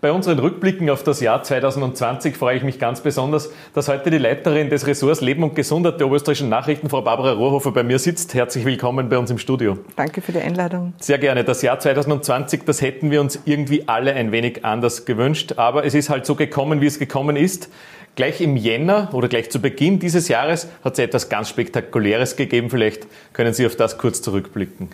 Bei unseren Rückblicken auf das Jahr 2020 freue ich mich ganz besonders, dass heute die Leiterin des Ressorts Leben und Gesundheit der Oberösterreichischen Nachrichten, Frau Barbara Rohrhofer, bei mir sitzt. Herzlich willkommen bei uns im Studio. Danke für die Einladung. Sehr gerne. Das Jahr 2020, das hätten wir uns irgendwie alle ein wenig anders gewünscht, aber es ist halt so gekommen, wie es gekommen ist. Gleich im Jänner oder gleich zu Beginn dieses Jahres hat es etwas ganz Spektakuläres gegeben. Vielleicht können Sie auf das kurz zurückblicken.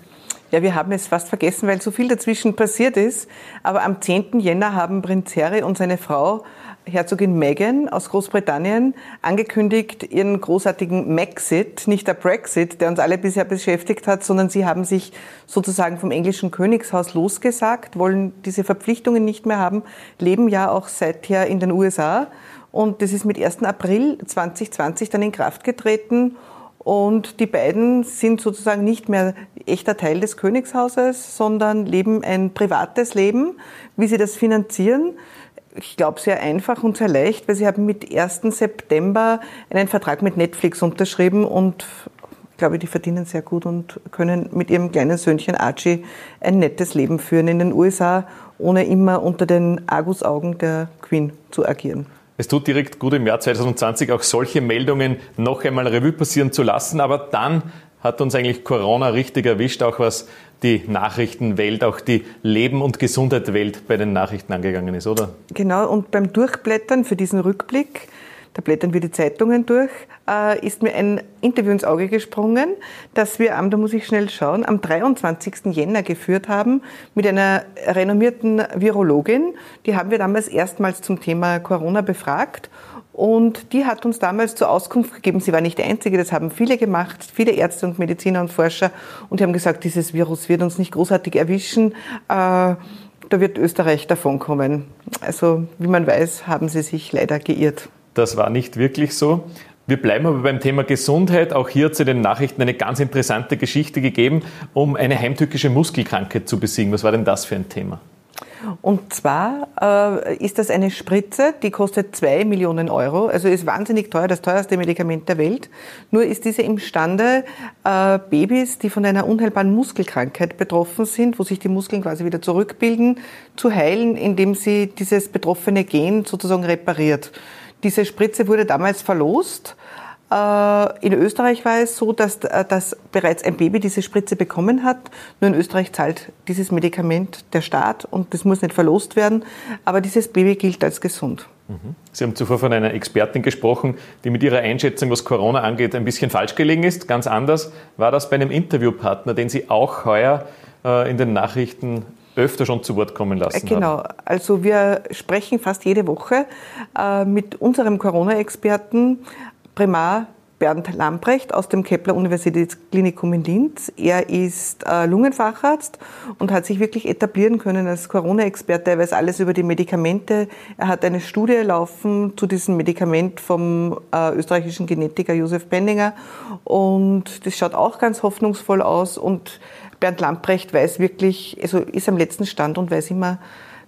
Ja, wir haben es fast vergessen, weil so viel dazwischen passiert ist. Aber am 10. Jänner haben Prinz Harry und seine Frau, Herzogin Meghan aus Großbritannien, angekündigt, ihren großartigen Maxit, nicht der Brexit, der uns alle bisher beschäftigt hat, sondern sie haben sich sozusagen vom englischen Königshaus losgesagt, wollen diese Verpflichtungen nicht mehr haben, leben ja auch seither in den USA. Und das ist mit 1. April 2020 dann in Kraft getreten. Und die beiden sind sozusagen nicht mehr echter Teil des Königshauses, sondern leben ein privates Leben. Wie sie das finanzieren, ich glaube, sehr einfach und sehr leicht, weil sie haben mit 1. September einen Vertrag mit Netflix unterschrieben und ich glaube, die verdienen sehr gut und können mit ihrem kleinen Söhnchen Archie ein nettes Leben führen in den USA, ohne immer unter den Argusaugen der Queen zu agieren. Es tut direkt gut im Jahr 2020 auch solche Meldungen noch einmal Revue passieren zu lassen, aber dann hat uns eigentlich Corona richtig erwischt, auch was die Nachrichtenwelt, auch die Leben- und Gesundheitswelt bei den Nachrichten angegangen ist, oder? Genau, und beim Durchblättern für diesen Rückblick da blättern wir die Zeitungen durch, äh, ist mir ein Interview ins Auge gesprungen, das wir am, da muss ich schnell schauen, am 23. Jänner geführt haben mit einer renommierten Virologin. Die haben wir damals erstmals zum Thema Corona befragt. Und die hat uns damals zur Auskunft gegeben, sie war nicht die Einzige, das haben viele gemacht, viele Ärzte und Mediziner und Forscher. Und die haben gesagt, dieses Virus wird uns nicht großartig erwischen. Äh, da wird Österreich davonkommen. Also, wie man weiß, haben sie sich leider geirrt. Das war nicht wirklich so. Wir bleiben aber beim Thema Gesundheit. Auch hier hat es in den Nachrichten eine ganz interessante Geschichte gegeben, um eine heimtückische Muskelkrankheit zu besiegen. Was war denn das für ein Thema? Und zwar äh, ist das eine Spritze, die kostet zwei Millionen Euro, also ist wahnsinnig teuer, das teuerste Medikament der Welt. Nur ist diese imstande, äh, Babys, die von einer unheilbaren Muskelkrankheit betroffen sind, wo sich die Muskeln quasi wieder zurückbilden, zu heilen, indem sie dieses betroffene Gen sozusagen repariert. Diese Spritze wurde damals verlost. Äh, in Österreich war es so, dass, äh, dass bereits ein Baby diese Spritze bekommen hat. Nur in Österreich zahlt dieses Medikament der Staat und das muss nicht verlost werden. Aber dieses Baby gilt als gesund. Mhm. Sie haben zuvor von einer Expertin gesprochen, die mit ihrer Einschätzung, was Corona angeht, ein bisschen falsch gelegen ist. Ganz anders war das bei einem Interviewpartner, den Sie auch heuer äh, in den Nachrichten öfter schon zu Wort kommen lassen Genau, haben. also wir sprechen fast jede Woche äh, mit unserem Corona-Experten Primar Bernd Lamprecht aus dem Kepler Universitätsklinikum in Linz. Er ist äh, Lungenfacharzt und hat sich wirklich etablieren können als Corona-Experte. Er weiß alles über die Medikamente. Er hat eine Studie laufen zu diesem Medikament vom äh, österreichischen Genetiker Josef Benninger und das schaut auch ganz hoffnungsvoll aus und Bernd Lamprecht weiß wirklich, also ist am letzten Stand und weiß immer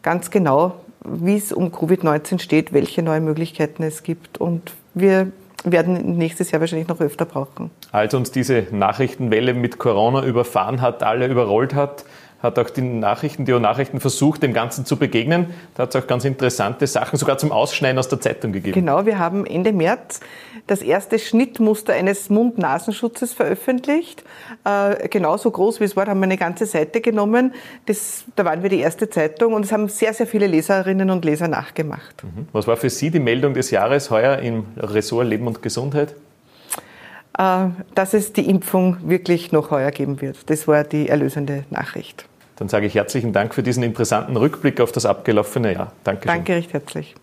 ganz genau, wie es um Covid-19 steht, welche neue Möglichkeiten es gibt. Und wir werden nächstes Jahr wahrscheinlich noch öfter brauchen. Als uns diese Nachrichtenwelle mit Corona überfahren hat, alle überrollt hat, hat auch die Nachrichten, die Nachrichten versucht, dem Ganzen zu begegnen. Da hat es auch ganz interessante Sachen sogar zum Ausschneiden aus der Zeitung gegeben. Genau, wir haben Ende März das erste Schnittmuster eines Mund-Nasenschutzes veröffentlicht. Äh, genauso groß wie es war, haben wir eine ganze Seite genommen. Das, da waren wir die erste Zeitung und es haben sehr, sehr viele Leserinnen und Leser nachgemacht. Mhm. Was war für Sie die Meldung des Jahres heuer im Ressort Leben und Gesundheit? Äh, dass es die Impfung wirklich noch heuer geben wird. Das war die erlösende Nachricht. Dann sage ich herzlichen Dank für diesen interessanten Rückblick auf das abgelaufene Jahr. Danke. Danke recht herzlich.